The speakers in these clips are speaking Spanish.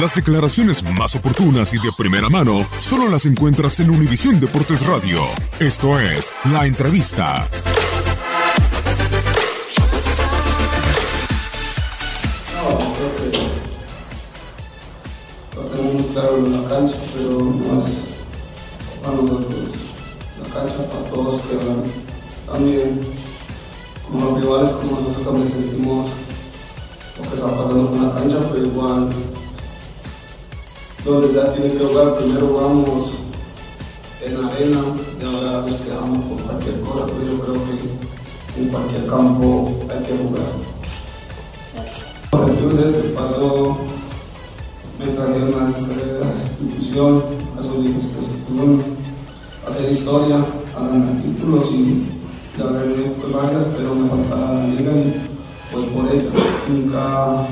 Las declaraciones más oportunas y de primera mano solo las encuentras en Univisión Deportes Radio. Esto es La Entrevista. tenemos muy claro en la cancha, pero no es para nosotros la cancha, para todos que también como rivales, como nosotros también sentimos lo que está pasando con la cancha, pero igual donde sea tiene que jugar, primero jugamos en la arena y ahora nos quedamos con cualquier cosa, pero yo creo que en cualquier campo hay que jugar. Entonces pasó me trajeron a esta institución, a su institución, a hacer historia, a ganar títulos y ya venido pues varias, pero me faltaba la liga y pues por ello nunca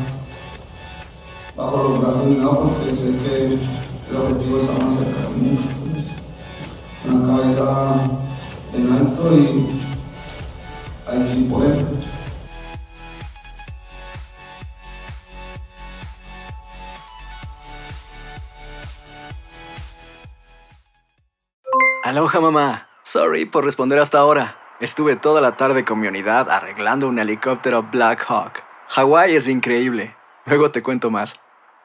bajo los brazos ni nada porque sé que el objetivo está más cerca que nunca. Pues, cabeza en alto y hay que ello. Aloha mamá. Sorry por responder hasta ahora. Estuve toda la tarde con mi unidad arreglando un helicóptero Black Hawk. Hawái es increíble. Luego te cuento más.